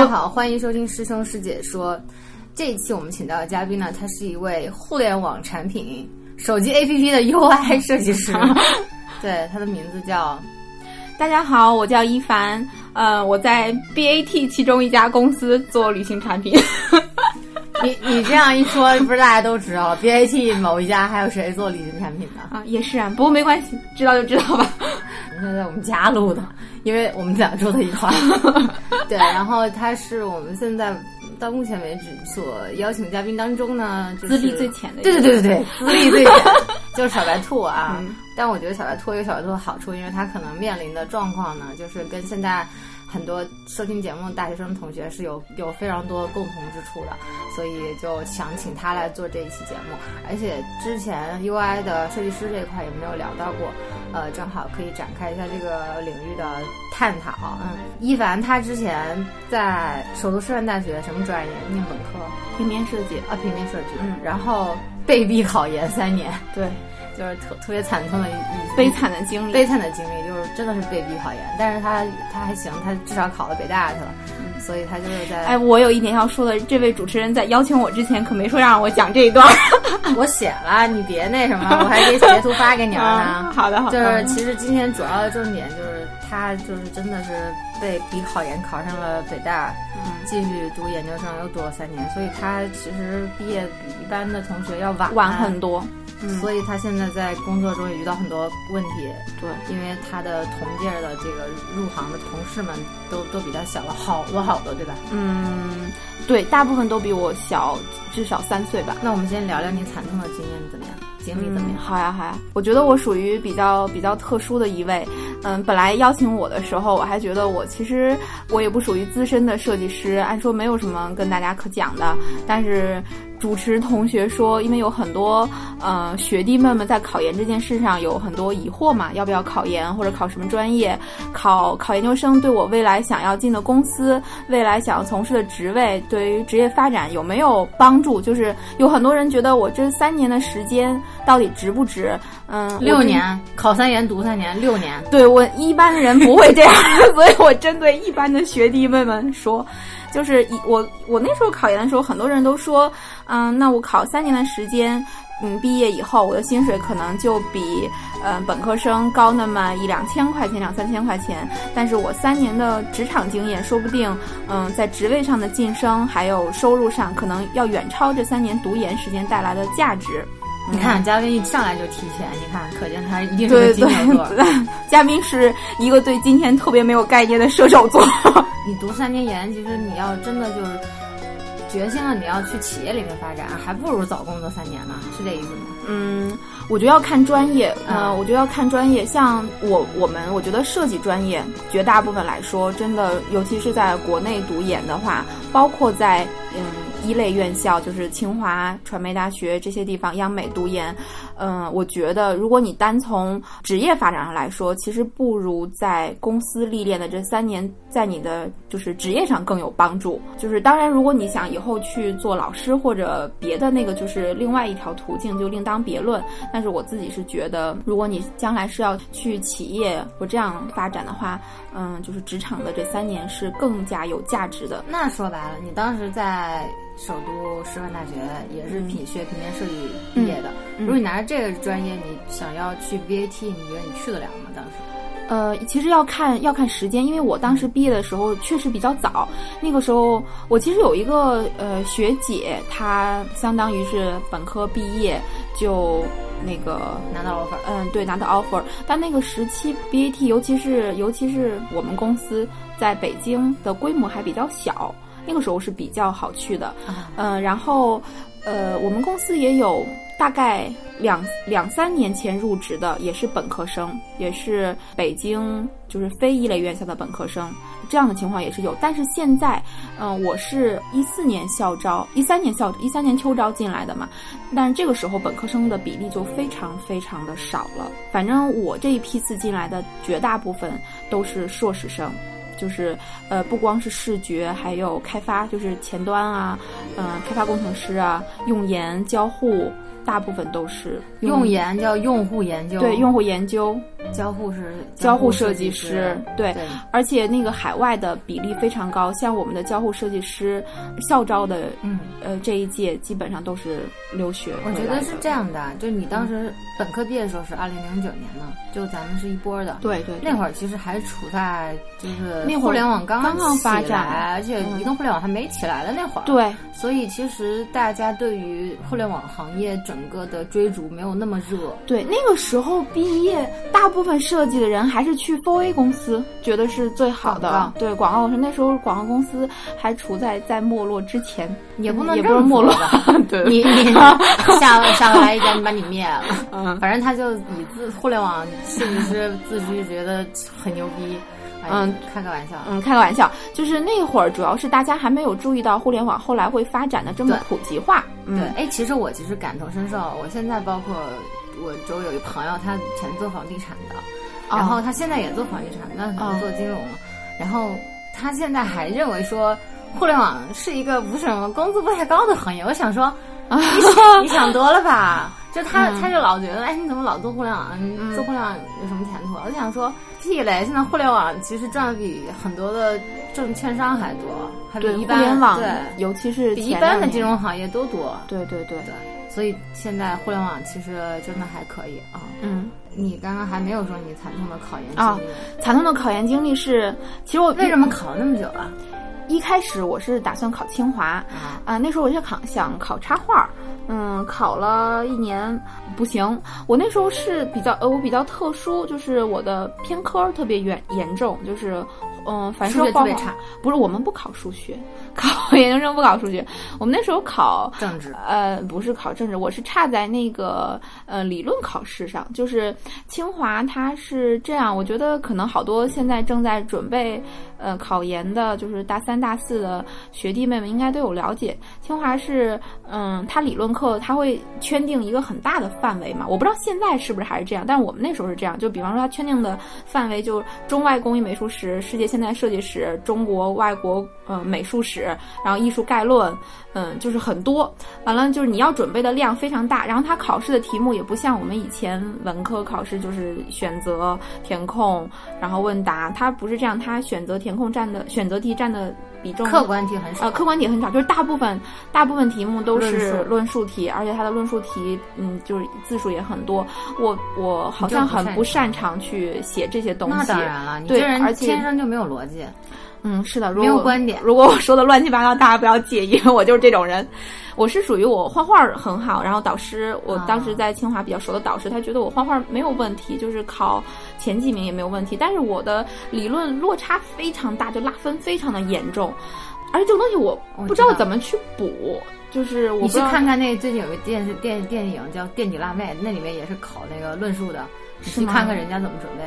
家好，欢迎收听师兄师姐说。这一期我们请到的嘉宾呢，他是一位互联网产品、手机 APP 的 UI 设计师。对，他的名字叫……大家好，我叫一凡。呃，我在 BAT 其中一家公司做旅行产品。你你这样一说，不是大家都知道了？BAT 某一家还有谁做旅行产品的啊？也是啊，不过没关系，知道就知道吧。现在在我们家录的，因为我们俩住在一块儿。对，然后他是我们现在。到目前为止，所邀请嘉宾当中呢，资历最浅的，对对对对对，资历最浅就是小白兔啊。但我觉得小白兔有小白兔的好处，因为它可能面临的状况呢，就是跟现在。很多收听节目的大学生同学是有有非常多共同之处的，所以就想请他来做这一期节目。而且之前 UI 的设计师这一块也没有聊到过，呃，正好可以展开一下这个领域的探讨。嗯，一凡他之前在首都师范大学什么专业念本科？平面设计啊，平面设计。嗯，然后被逼考研三年。对。就是特特别惨痛的一悲惨的经历，悲惨的经历就是真的是被逼考研，但是他他还行，他至少考到北大去了，所以他就是在哎，我有一点要说的，这位主持人在邀请我之前可没说让我讲这一段，我写了，你别那什么，我还给截图发给你了呢。好的好的，就是其实今天主要的重点就是他就是真的是被比考研考上了北大，继续读研究生又读了三年，所以他其实毕业比一般的同学要晚晚很多。所以他现在在工作中也遇到很多问题，对，因为他的同届的这个入行的同事们都都比他小了好多好多，对吧？嗯，对，大部分都比我小至少三岁吧。那我们先聊聊你惨痛的经验怎么样？经历怎么样？好呀好呀，我觉得我属于比较比较特殊的一位。嗯，本来邀请我的时候，我还觉得我其实我也不属于资深的设计师，按说没有什么跟大家可讲的，但是。主持同学说，因为有很多呃学弟妹们在考研这件事上有很多疑惑嘛，要不要考研或者考什么专业，考考研究生对我未来想要进的公司，未来想要从事的职位，对于职业发展有没有帮助？就是有很多人觉得我这三年的时间到底值不值？嗯，六年考三研读三年，六年。对我一般的人不会这样，所以我针对一般的学弟妹们说。就是一我我那时候考研的时候，很多人都说，嗯，那我考三年的时间，嗯，毕业以后我的薪水可能就比呃本科生高那么一两千块钱、两三千块钱。但是我三年的职场经验，说不定，嗯，在职位上的晋升还有收入上，可能要远超这三年读研时间带来的价值。你看，嘉宾一上来就提钱，你看，可见他一定是个金牛座。嘉宾是一个对今天特别没有概念的射手座。你读三年研，其实你要真的就是决心了，你要去企业里面发展，还不如早工作三年呢，是这意思吗？嗯，我觉得要看专业。嗯，我觉得要看专业。像我我们，我觉得设计专业绝大部分来说，真的，尤其是在国内读研的话，包括在嗯。一类院校就是清华传媒大学这些地方，央美读研，嗯，我觉得如果你单从职业发展上来说，其实不如在公司历练的这三年，在你的就是职业上更有帮助。就是当然，如果你想以后去做老师或者别的那个，就是另外一条途径，就另当别论。但是我自己是觉得，如果你将来是要去企业或这样发展的话，嗯，就是职场的这三年是更加有价值的。那说白了，你当时在。首都师范大学也是品学平面设计毕业的。如果你拿着这个专业，你想要去 BAT，你觉得你去得了吗？当时？呃，其实要看要看时间，因为我当时毕业的时候确实比较早。那个时候，我其实有一个呃学姐，她相当于是本科毕业就那个拿到 offer。嗯，对，拿到 offer。但那个时期 BAT，尤其是尤其是我们公司在北京的规模还比较小。那个时候是比较好去的，嗯，然后，呃，我们公司也有大概两两三年前入职的，也是本科生，也是北京就是非一类院校的本科生，这样的情况也是有。但是现在，嗯，我是一四年校招，一三年校一三年秋招进来的嘛，但这个时候本科生的比例就非常非常的少了。反正我这一批次进来的绝大部分都是硕士生。就是，呃，不光是视觉，还有开发，就是前端啊，嗯，开发工程师啊，用研交互，大部分都是用研叫用户研究，对，用户研究，交互是交互设计师，对，而且那个海外的比例非常高，像我们的交互设计师校招的，嗯，呃，这一届基本上都是留学。我觉得是这样的，就你当时本科毕业的时候是二零零九年嘛，就咱们是一波的，对对，那会儿其实还处在就是那互联网刚刚发展，而且移动互联网还没起来的那会儿，对，所以其实大家对于互联网行业整个的追逐没有那么热。对，那个时候毕业，大部分设计的人还是去 4A 公司，觉得是最好的。对，广告公司那时候广告公司还处在在没落之前，也不能也不是没落。对，你你 下下来一家，你把你灭了。嗯，反正他就以自互联网设计师自居，觉得很牛逼。嗯，开个玩笑。嗯，开个玩笑，就是那会儿主要是大家还没有注意到互联网后来会发展的这么普及化。对，哎，其实我其实感同身受。我现在包括我周有一朋友，他以前做房地产的，然后他现在也做房地产，那可能做金融。然后他现在还认为说，互联网是一个不是什么工资不太高的行业。我想说，你想多了吧？就他，他就老觉得，哎，你怎么老做互联网？你做互联网有什么前途？我想说，屁嘞！现在互联网其实赚的比很多的证券商还多，还比一般互联网对，尤其是比一般的金融行业都多。对对对对，所以现在互联网其实真的还可以啊。嗯，你刚刚还没有说你惨痛的考研经历。惨痛的考研经历是，其实我为什么考了那么久啊？一开始我是打算考清华，啊，那时候我就考想考插画，嗯，考了一年不行。我那时候是比较呃，我比较特殊，就是我的偏科特别严严重，就是嗯，反正特别差。不是我们不考数学，考研究生不考数学。我们那时候考政治，呃，不是考政治，我是差在那个呃理论考试上。就是清华它是这样，我觉得可能好多现在正在准备。呃，考研的就是大三、大四的学弟妹们应该都有了解。清华是，嗯，它理论课它会圈定一个很大的范围嘛。我不知道现在是不是还是这样，但是我们那时候是这样。就比方说，它圈定的范围就中外工艺美术史、世界现现代设计史、中国外国呃美术史，然后艺术概论，嗯，就是很多。完了就是你要准备的量非常大，然后它考试的题目也不像我们以前文科考试就是选择、填空，然后问答，它不是这样，它选择。填空占的选择题占的比重，客观题很少。呃，客观题很少，就是大部分大部分题目都是论述题，而且它的论述题，嗯，就是字数也很多。我我好像很不擅长去写这些东西。那当然了，你这人天生就没有逻辑。嗯，是的，如果没有观点。如果我说的乱七八糟，大家不要介意，我就是这种人。我是属于我画画很好，然后导师，我当时在清华比较熟的导师，他觉得我画画没有问题，就是考前几名也没有问题。但是我的理论落差非常大，就拉分非常的严重，而且这个东西我不知道怎么去补。就是我你去看看那最近有个电视电电影叫《垫底辣妹》，那里面也是考那个论述的，你去看看人家怎么准备。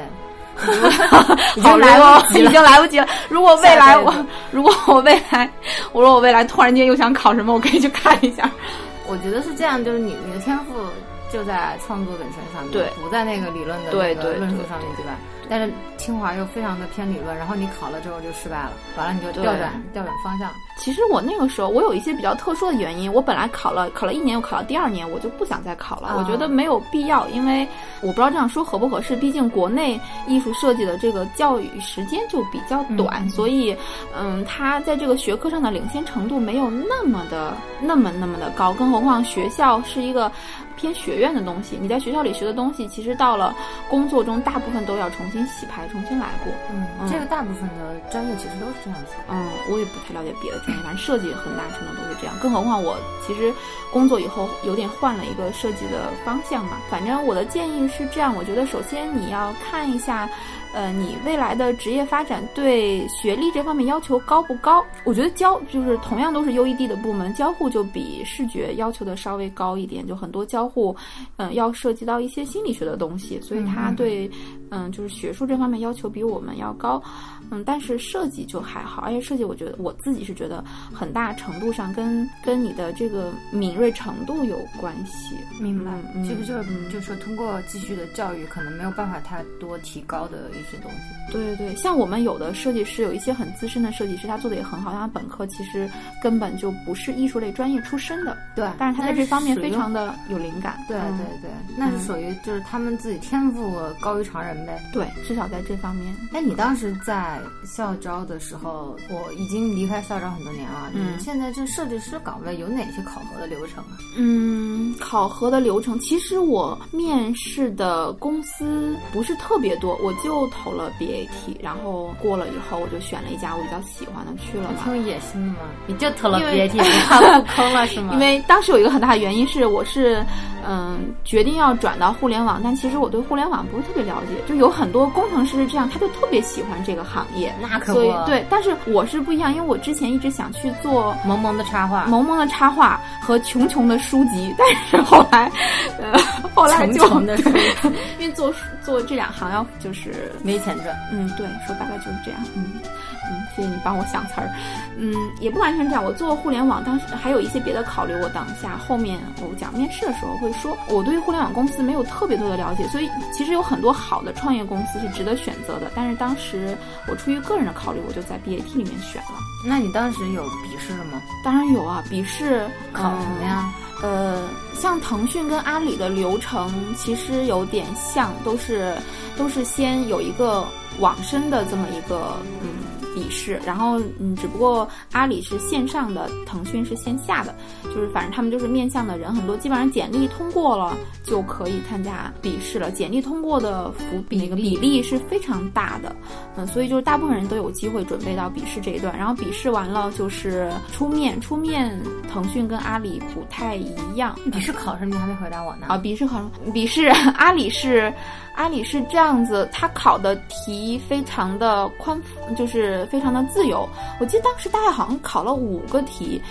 已经 来不及了，已经来不及了。如果未来我，如果我未来，我说我未来突然间又想考什么，我可以去看一下。我觉得是这样，就是你你的天赋就在创作本身上面，对，不在那个理论的那个论述上面，对吧？但是清华又非常的偏理论，然后你考了之后就失败了，完了你就调转调转方向。其实我那个时候我有一些比较特殊的原因，我本来考了考了一年，又考了第二年，我就不想再考了，我觉得没有必要，因为我不知道这样说合不合适，毕竟国内艺术设计的这个教育时间就比较短，所以嗯，它在这个学科上的领先程度没有那么的那么那么的高，更何况学校是一个。偏学院的东西，你在学校里学的东西，其实到了工作中，大部分都要重新洗牌、重新来过。嗯，这个大部分的专业其实都是这样子。嗯，我也不太了解别的专业，反正设计很大程度都是这样。更何况我其实工作以后有点换了一个设计的方向嘛。反正我的建议是这样，我觉得首先你要看一下。呃，你未来的职业发展对学历这方面要求高不高？我觉得交就是同样都是 UED 的部门，交互就比视觉要求的稍微高一点，就很多交互，嗯，要涉及到一些心理学的东西，所以他对，嗯，就是学术这方面要求比我们要高。嗯，但是设计就还好，而且设计我觉得我自己是觉得很大程度上跟跟你的这个敏锐程度有关系。明白，这个就是就是说通过继续的教育，可能没有办法太多提高的一些东西。对对对，像我们有的设计师，有一些很资深的设计师，他做的也很好，他本科其实根本就不是艺术类专业出身的，对，但是他在这方面非常的有灵感。对对对，那是属于就是他们自己天赋高于常人呗。对，至少在这方面。哎，你当时在校招的时候，我已经离开校招很多年了。嗯，现在这设计师岗位有哪些考核的流程啊？嗯，考核的流程，其实我面试的公司不是特别多，我就投了 BAT，然后过了以后，我就选了一家我比较喜欢的去了。挺有野心的嘛，你就投了 BAT，不怕入坑了是吗？因为当时有一个很大的原因是，我是嗯决定要转到互联网，但其实我对互联网不是特别了解，就有很多工程师是这样，他就特别喜欢这个行业。那可不，对，但是我是不一样，因为我之前一直想去做萌萌的插画，萌萌的插画和穷穷的书籍，但是后来，呃，后来就 因为做做这两行要就是没钱赚。嗯，对，说白了就是这样。嗯嗯，谢谢你帮我想词儿。嗯，也不完全这样。我做互联网，当时还有一些别的考虑。我等一下后面我讲面试的时候会说，我对互联网公司没有特别多的了解，所以其实有很多好的创业公司是值得选择的。但是当时我出于个人的考虑，我就在 BAT 里面选了。那你当时有笔试了吗？当然有啊，笔试考什么呀？呃，像腾讯跟阿里的流程其实有点像，都是都是先有一个网申的这么一个嗯。笔试，然后嗯，只不过阿里是线上的，腾讯是线下的，就是反正他们就是面向的人很多，基本上简历通过了就可以参加笔试了。简历通过的比那个比例是非常大的，嗯，所以就是大部分人都有机会准备到笔试这一段。然后笔试完了就是出面，出面腾讯跟阿里不太一样。笔试考什么？你还没回答我呢。啊，笔试考什么？笔试阿里是。阿里是这样子，他考的题非常的宽，就是非常的自由。我记得当时大概好像考了五个题，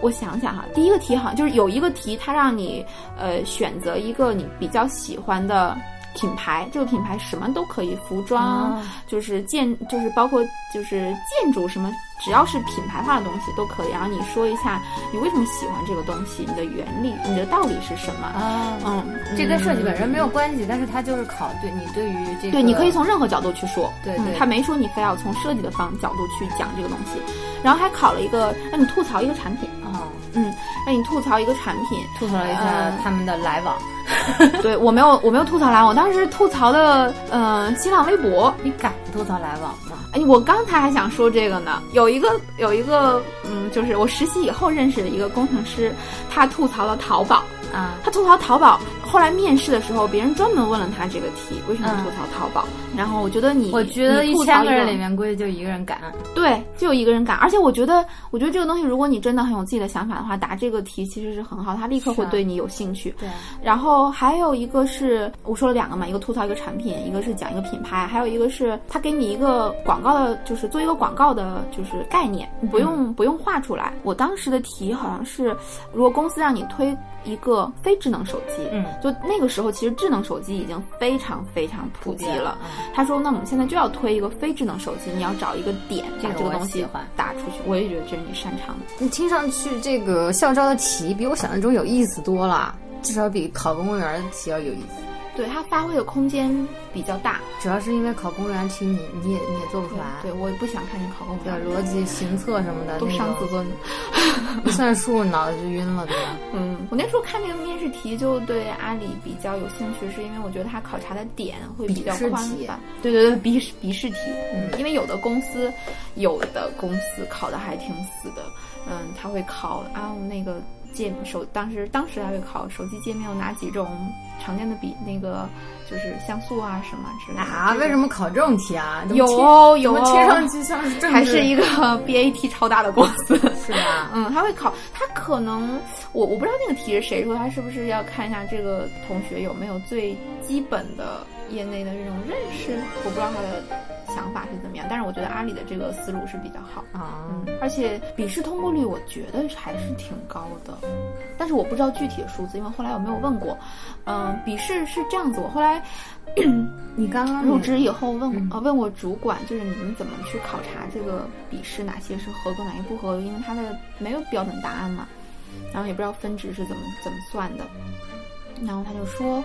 我想想哈，第一个题好像就是有一个题，它让你呃选择一个你比较喜欢的。品牌这个品牌什么都可以，服装就是建就是包括就是建筑什么，只要是品牌化的东西都可以。然后你说一下你为什么喜欢这个东西，你的原理，你的道理是什么？啊，嗯，这跟设计本身没有关系，但是它就是考对你对于这个，对，你可以从任何角度去说，对对，他没说你非要从设计的方角度去讲这个东西。然后还考了一个让你吐槽一个产品啊，嗯，让你吐槽一个产品，吐槽一下他们的来往。对我没有，我没有吐槽来往，当时吐槽的，嗯，新浪微博。你敢吐槽来往吗？哎，我刚才还想说这个呢。有一个，有一个，嗯，就是我实习以后认识的一个工程师，他吐槽了淘宝。啊，他吐槽淘宝。后来面试的时候，别人专门问了他这个题：为什么吐槽淘宝？然后我觉得你，我觉得一千个人里面估计就一个人敢。对，就有一个人敢。而且我觉得，我觉得这个东西，如果你真的很有自己的想法的话，答这个题其实是很好，他立刻会对你有兴趣。对。然后还有一个是，我说了两个嘛，一个吐槽一个产品，一个是讲一个品牌，还有一个是他给你一个广告的，就是做一个广告的，就是概念，不用不用画出来。我当时的题好像是，如果公司让你推。一个非智能手机，嗯，就那个时候，其实智能手机已经非常非常普及了。他说：“那我们现在就要推一个非智能手机，你要找一个点，把这个东西打出去。”我也觉得这是你擅长的。你听上去这个校招的题比我想象中有意思多了，至少比考公务员的题要有意思。对它发挥的空间比较大，主要是因为考公务员题你你也你也做不出来。对我也不想看你考公务员，逻辑、行测什么的都伤自尊，一算数脑子就晕了，对吧？嗯，我那时候看这个面试题就对阿里比较有兴趣，是因为我觉得它考察的点会比较宽泛。对对对，笔笔试题，嗯，因为有的公司有的公司考的还挺死的，嗯，他会考啊那个。界手当时当时还会考手机界面有哪几种常见的比那个就是像素啊什么之类的啊？为什么考这种题啊？有有听上去像是还是一个 BAT 超大的公司 是吧？嗯，他会考他可能我我不知道那个题是谁说他是不是要看一下这个同学有没有最基本的业内的这种认识？我不知道他的。想法是怎么样？但是我觉得阿里的这个思路是比较好啊，嗯而且笔试通过率我觉得还是挺高的，但是我不知道具体的数字，因为后来我没有问过。嗯，笔试是这样子，我后来 你刚刚入职以后问呃问我主管，就是你们怎么去考察这个笔试哪些是合格，哪些不合格？因为它的没有标准答案嘛，然后也不知道分值是怎么怎么算的，然后他就说。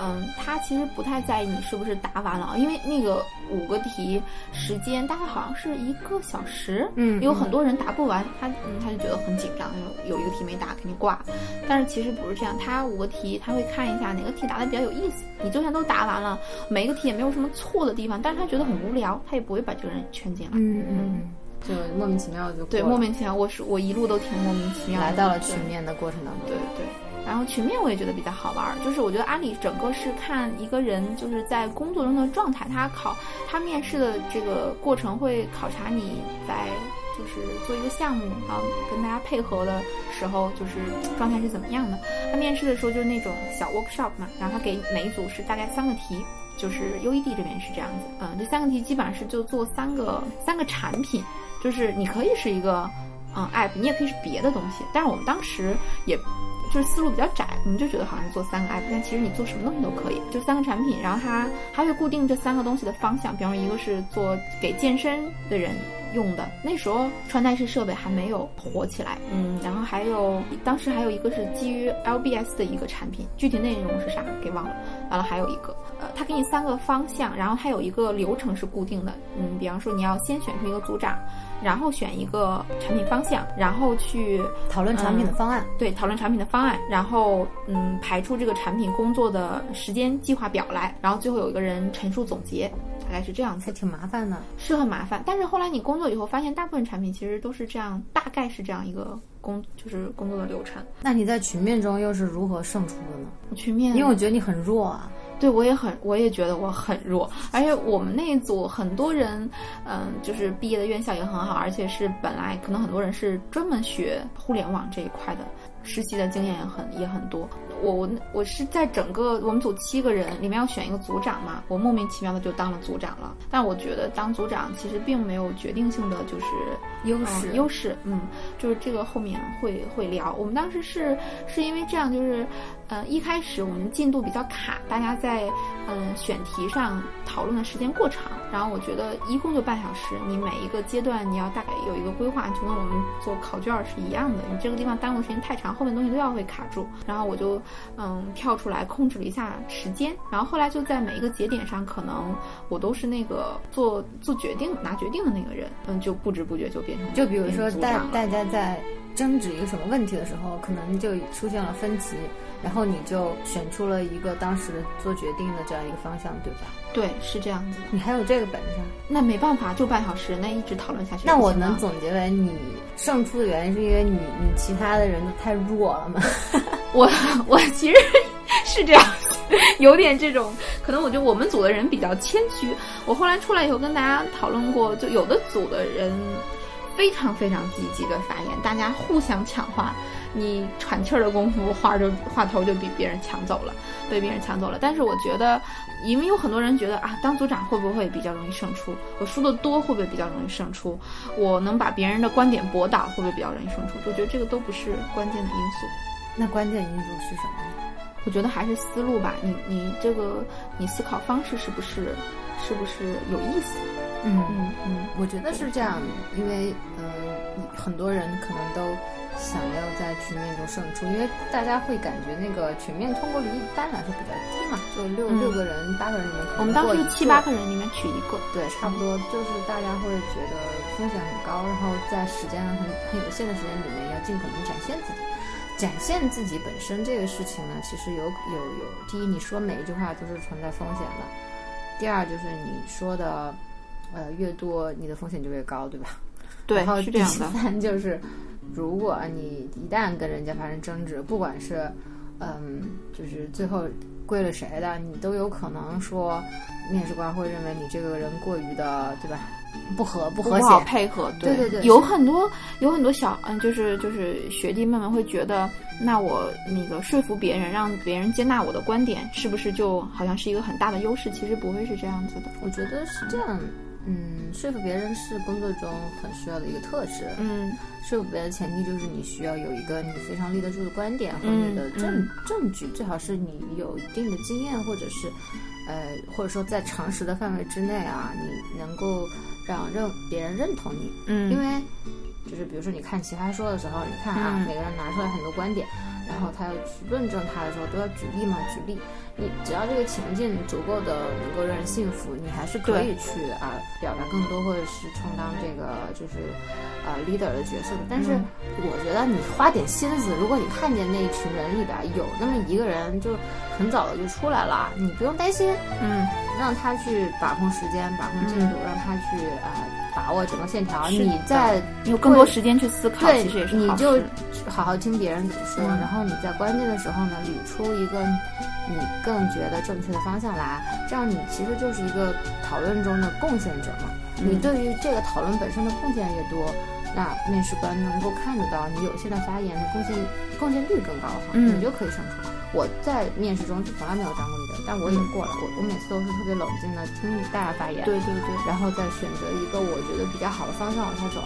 嗯，他其实不太在意你是不是答完了，因为那个五个题时间大概好像是一个小时，嗯，有很多人答不完，他嗯他就觉得很紧张，有有一个题没答肯定挂，但是其实不是这样，他五个题他会看一下哪个题答的比较有意思，你就算都答完了，每一个题也没有什么错的地方，但是他觉得很无聊，他也不会把这个人圈进来，嗯嗯，就莫名其妙就对莫名其妙，我是我一路都挺莫名其妙，来到了群面的过程当中，对对。然后群面我也觉得比较好玩，就是我觉得阿里整个是看一个人就是在工作中的状态，他考他面试的这个过程会考察你在就是做一个项目啊，跟大家配合的时候就是状态是怎么样的。他面试的时候就是那种小 workshop 嘛，然后他给每一组是大概三个题，就是 UED 这边是这样子，嗯，这三个题基本上是就做三个三个产品，就是你可以是一个嗯 app，你也可以是别的东西，但是我们当时也。就是思路比较窄，我们就觉得好像做三个 app，但其实你做什么东西都可以，就三个产品，然后它还会固定这三个东西的方向，比方说一个是做给健身的人用的，那时候穿戴式设备还没有火起来，嗯，然后还有当时还有一个是基于 LBS 的一个产品，具体内容是啥给忘了，完了还有一个，呃，他给你三个方向，然后它有一个流程是固定的，嗯，比方说你要先选出一个组长。然后选一个产品方向，然后去讨论产品的方案。对，讨论产品的方案，然后嗯，排出这个产品工作的时间计划表来，然后最后有一个人陈述总结，大概是这样子。还挺麻烦的，是很麻烦。但是后来你工作以后发现，大部分产品其实都是这样，大概是这样一个工，就是工作的流程。那你在群面中又是如何胜出的呢？群面，因为我觉得你很弱啊。对，我也很，我也觉得我很弱，而且我们那一组很多人，嗯，就是毕业的院校也很好，而且是本来可能很多人是专门学互联网这一块的，实习的经验也很也很多。我我我是在整个我们组七个人里面要选一个组长嘛，我莫名其妙的就当了组长了。但我觉得当组长其实并没有决定性的就是优势优势，嗯，就是这个后面会会聊。我们当时是是因为这样就是。呃，一开始我们进度比较卡，大家在嗯选题上讨论的时间过长，然后我觉得一共就半小时，你每一个阶段你要大概有一个规划，就跟我们做考卷是一样的，你这个地方耽误时间太长，后面东西都要会卡住。然后我就嗯跳出来控制了一下时间，然后后来就在每一个节点上，可能我都是那个做做决定、拿决定的那个人，嗯，就不知不觉就变成就比如说大大家在争执一个什么问题的时候，可能就出现了分歧。然后你就选出了一个当时做决定的这样一个方向，对吧？对，是这样子的。你还有这个本事？那没办法，就半小时，那一直讨论下去。那我能总结为你胜出的原因是因为你你其他的人都太弱了吗？我我其实是这样，有点这种，可能我觉得我们组的人比较谦虚。我后来出来以后跟大家讨论过，就有的组的人非常非常积极的发言，大家互相抢话。你喘气儿的功夫，话就话头就比别人抢走了，被别人抢走了。但是我觉得，因为有很多人觉得啊，当组长会不会比较容易胜出？我输的多会不会比较容易胜出？我能把别人的观点驳倒会不会比较容易胜出？我觉得这个都不是关键的因素。那关键因素是什么？我觉得还是思路吧。你你这个你思考方式是不是是不是有意思？嗯嗯嗯，我觉得是这样，因为嗯，很多人可能都。想要在局面中胜出，因为大家会感觉那个全面通过率一般来说比较低嘛，就六六个人、八个人里面可能我们当时七八个人里面取一个，对，差不多就是大家会觉得风险很高，然后在时间上很很有限的时间里面要尽可能展现自己，展现自己本身这个事情呢，其实有有有，第一你说每一句话都是存在风险的，第二就是你说的呃越多，你的风险就越高，对吧？对，然后第三就是。如果你一旦跟人家发生争执，不管是，嗯，就是最后归了谁的，你都有可能说，面试官会认为你这个人过于的，对吧？不和不和谐，配合。对对对，有很多有很多小，嗯，就是就是学弟妹们会觉得，那我那个说服别人，让别人接纳我的观点，是不是就好像是一个很大的优势？其实不会是这样子的。我觉得是这样。嗯，说服别人是工作中很需要的一个特质。嗯，说服别人的前提就是你需要有一个你非常立得住的观点和你的证证据，最好是你有一定的经验，或者是，呃，或者说在常识的范围之内啊，你能够让认别人认同你。嗯，因为就是比如说你看奇葩说的时候，你看啊，每个人拿出来很多观点。然后他要去论证他的时候，都要举例嘛，举例。你只要这个情境足够的能够让人信服，你还是可以去啊表达更多，或者是充当这个就是啊 leader 的角色的。但是我觉得你花点心思，如果你看见那一群人里边有那么一个人就很早的就出来了，你不用担心，嗯，让他去把控时间，把控进度，让他去啊把握整个线条。你在有更多时间去思考，对其实也是你就好好好听别人怎么说，嗯然后你在关键的时候呢，捋出一个你更觉得正确的方向来，这样你其实就是一个讨论中的贡献者嘛。嗯你对于这个讨论本身的贡献越多，那面试官能够看得到你有限的发言的贡献贡献率更高哈，嗯你就可以胜出。我在面试中就从来没有当过 leader，但我也过了，我我每次都是特别冷静的听大家发言，对对对，然后再选择一个我觉得比较好的方向往下走。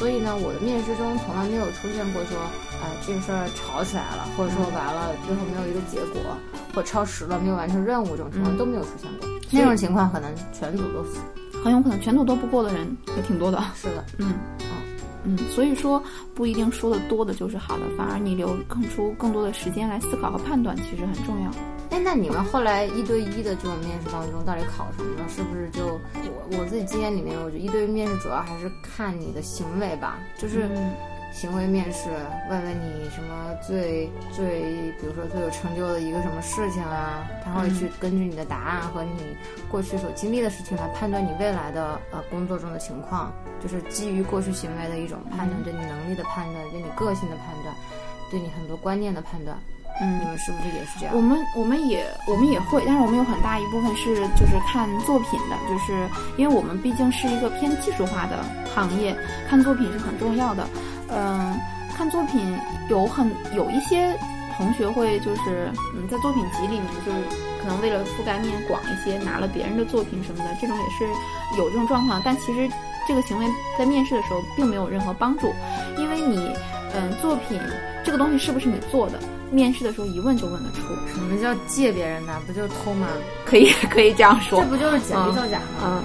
所以呢，我的面试中从来没有出现过说，啊、这个事儿吵起来了，或者说完了最后没有一个结果，或超时了没有完成任务这种情况嗯都没有出现过。那种情况可能全组都死。很有可能全组都不过的人也挺多的。是的，嗯嗯，所以说不一定说的多的就是好的，反而你留空出更多的时间来思考和判断，其实很重要。哎，那你们后来一对一的这种面试当中，到底考什么呢？是不是就我我自己经验里面，我觉得一对一面试主要还是看你的行为吧，就是。嗯行为面试，问问你什么最最，比如说最有成就的一个什么事情啊，他会去根据你的答案和你过去所经历的事情来判断你未来的呃工作中的情况，就是基于过去行为的一种判断，对你能力的判断，对你个性的判断，对你很多观念的判断。嗯你们是不是也是这样？我们我们也我们也会，但是我们有很大一部分是就是看作品的，就是因为我们毕竟是一个偏技术化的行业，看作品是很重要的。嗯、看作品有很有一些同学会就是嗯，在作品集里面就是可能为了覆盖面广一些，拿了别人的作品什么的，这种也是有这种状况。但其实这个行为在面试的时候并没有任何帮助，因为你嗯作品这个东西是不是你做的，面试的时候一问就问得出。什么叫借别人的？不就是偷吗？可以 可以这样说这，不就是简历造假吗？嗯，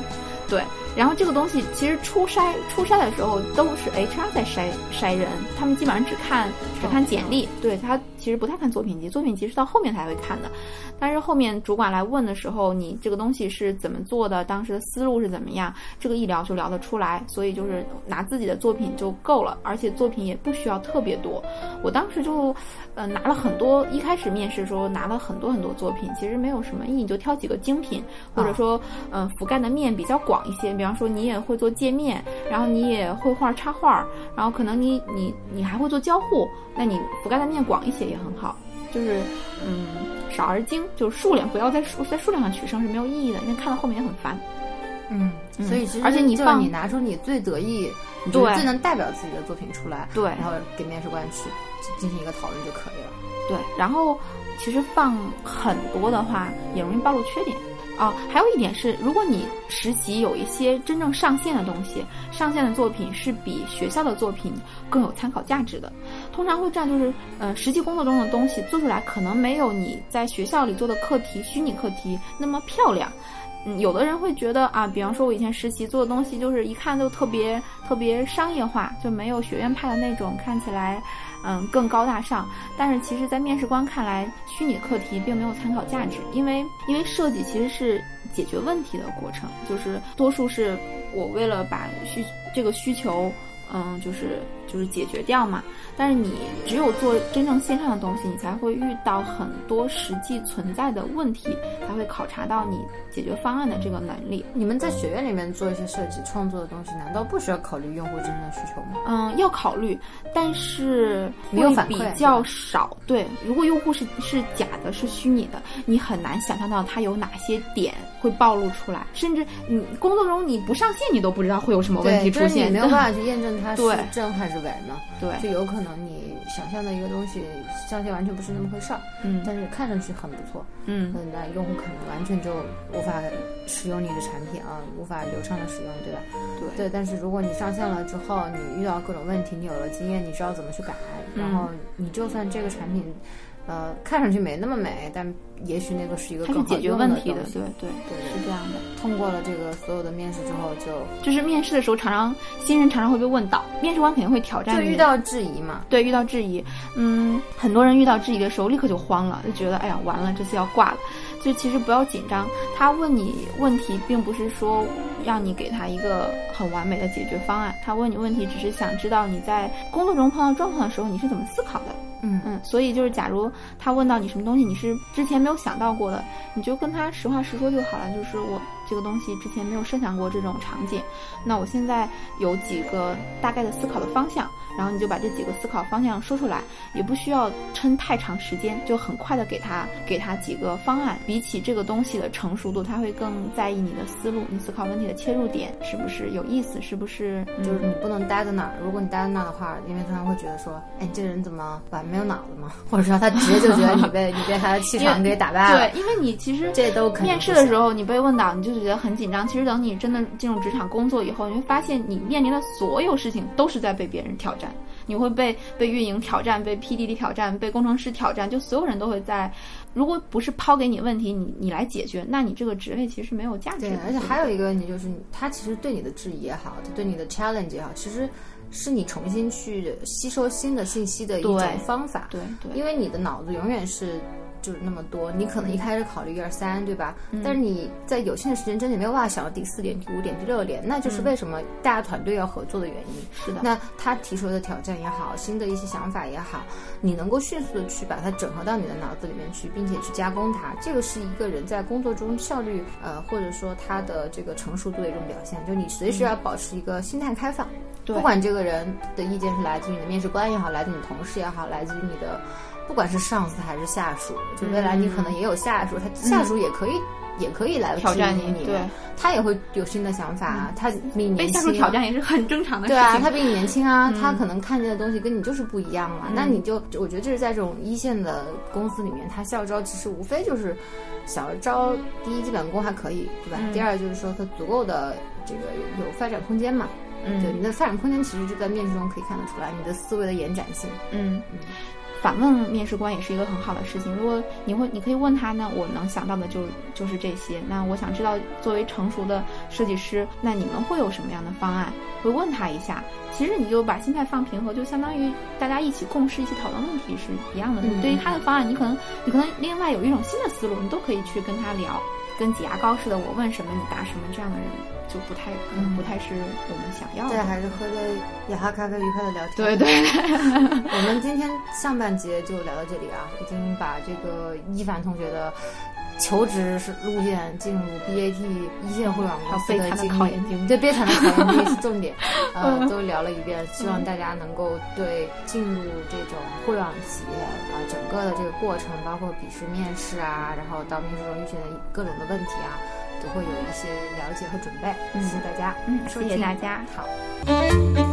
对。然后这个东西其实初筛初筛的时候都是 HR 在筛筛人，他们基本上只看只看简历，对他其实不太看作品集，作品集是到后面才会看的。但是后面主管来问的时候，你这个东西是怎么做的，当时的思路是怎么样，这个一聊就聊得出来，所以就是拿自己的作品就够了，而且作品也不需要特别多。我当时就，呃，拿了很多，一开始面试的时候拿了很多很多作品，其实没有什么意义，你就挑几个精品，或者说，呃，覆盖的面比较广一些。比方说你也会做界面，然后你也会画插画，然后可能你你你还会做交互，那你覆盖的面广一些也很好。就是，嗯，少而精，就是数量不要在数在数量上取胜是没有意义的，因为看到后面也很烦。嗯，嗯所以其实而且你就是放你拿出你最得意、你最能代表自己的作品出来，对然后给面试官去进行一个讨论就可以了。对，然后其实放很多的话也容易暴露缺点。哦，还有一点是，如果你实习有一些真正上线的东西，上线的作品是比学校的作品更有参考价值的。通常会这样，就是呃，实际工作中的东西做出来可能没有你在学校里做的课题、虚拟课题那么漂亮。嗯，有的人会觉得啊，比方说我以前实习做的东西，就是一看就特别特别商业化，就没有学院派的那种看起来，嗯，更高大上。但是其实，在面试官看来，虚拟课题并没有参考价值，因为因为设计其实是解决问题的过程，就是多数是我为了把需这个需求，嗯，就是就是解决掉嘛。但是你只有做真正线上的东西，你才会遇到很多实际存在的问题，才会考察到你解决方案的这个能力。你们在学院里面做一些设计创作的东西，难道不需要考虑用户真正的需求吗？嗯，要考虑，但是没有会比反馈是较少。对，如果用户是是假的，是虚拟的，你很难想象到他有哪些点会暴露出来，甚至你工作中你不上线，你都不知道会有什么问题出现。就是你没有办法去验证它是 对正还是伪呢？对，就有可能你想象的一个东西，上线完全不是那么回事儿，嗯但是看上去很不错，嗯嗯，那用户可能完全就无法使用你的产品啊，无法流畅的使用，对吧？对对，但是如果你上线了之后，你遇到各种问题，你有了经验，你知道怎么去改，然后你就算这个产品呃，看上去没那么美，但也许那个是一个更好解决问题的，对对对，是这样的。通过了这个所有的面试之后，就就是面试的时候，常常新人常常会被问到，面试官肯定会挑战，就遇到质疑嘛。对，遇到质疑，嗯，很多人遇到质疑的时候，立刻就慌了，就觉得哎呀，完了，这次要挂了。就其实不要紧张，他问你问题，并不是说让你给他一个很完美的解决方案，他问你问题，只是想知道你在工作中碰到状况的时候，你是怎么思考的。嗯嗯，所以就是，假如他问到你什么东西，你是之前没有想到过的，你就跟他实话实说就好了。就是我这个东西之前没有设想过这种场景，那我现在有几个大概的思考的方向。然后你就把这几个思考方向说出来，也不需要撑太长时间，就很快的给他给他几个方案。比起这个东西的成熟度，他会更在意你的思路，你思考问题的切入点是不是有意思，是不是就是你不能待在那儿。如果你待在那儿的话，因为他会觉得说，哎，你这个人怎么完没有脑子吗？或者说他直接就觉得你被 你被他的气场给打败了。对，因为你其实这都面试的时候你被问到，你就觉得很紧张。其实等你真的进入职场工作以后，你会发现你面临的所有事情都是在被别人挑战。你会被被运营挑战，被 PDD 挑战，被工程师挑战，就所有人都会在。如果不是抛给你问题，你你来解决，那你这个职位其实没有价值。对，而且还有一个问题就是，他其实对你的质疑也好，他对你的 challenge 也好，其实是你重新去吸收新的信息的一种方法。对对，因为你的脑子永远是。就是那么多，你可能一开始考虑一二三，对吧？但是你在有限的时间之内没有办法想到第四点、第五点、第六点，那就是为什么大家团队要合作的原因。是的。那他提出的挑战也好，新的一些想法也好，你能够迅速的去把它整合到你的脑子里面去，并且去加工它，这个是一个人在工作中效率，呃，或者说他的这个成熟度的一种表现。就你随时要保持一个心态开放，不管这个人的意见是来自于你的面试官也好，来自你的同事也好，来自于你的。不管是上司还是下属，就未来你可能也有下属，他下属也可以，也可以来挑战你，对，他也会有新的想法，他比你被下属挑战也是很正常的，对啊，他比你年轻啊，他可能看见的东西跟你就是不一样嘛，那你就我觉得这是在这种一线的公司里面，他校招其实无非就是小招，第一基本功还可以，对吧？第二就是说他足够的这个有发展空间嘛，嗯，对，你的发展空间其实就在面试中可以看得出来，你的思维的延展性，嗯嗯。反问面试官也是一个很好的事情。如果你会，你可以问他呢，我能想到的就就是这些。那我想知道，作为成熟的设计师，那你们会有什么样的方案？会问他一下。其实你就把心态放平和，就相当于大家一起共事、一起讨论问题是一样的。对于他的方案，你可能你可能另外有一种新的思路，你都可以去跟他聊。跟挤牙膏似的，我问什么你答什么，这样的人就不太可能不太是我们想要的。对，还是喝着雅哈咖啡，愉快的聊天。对对。我们今天上半节就聊到这里啊，已经把这个一凡同学的。求职是路线，进入 BAT 一线互联网公司的经历，对悲惨的考研经历是重点，呃，都聊了一遍。希望大家能够对进入这种互联网企业啊，整个的这个过程，包括笔试、面试啊，然后到面试中遇见的各种的问题啊，都会有一些了解和准备。谢谢大家，嗯，谢谢大家，好。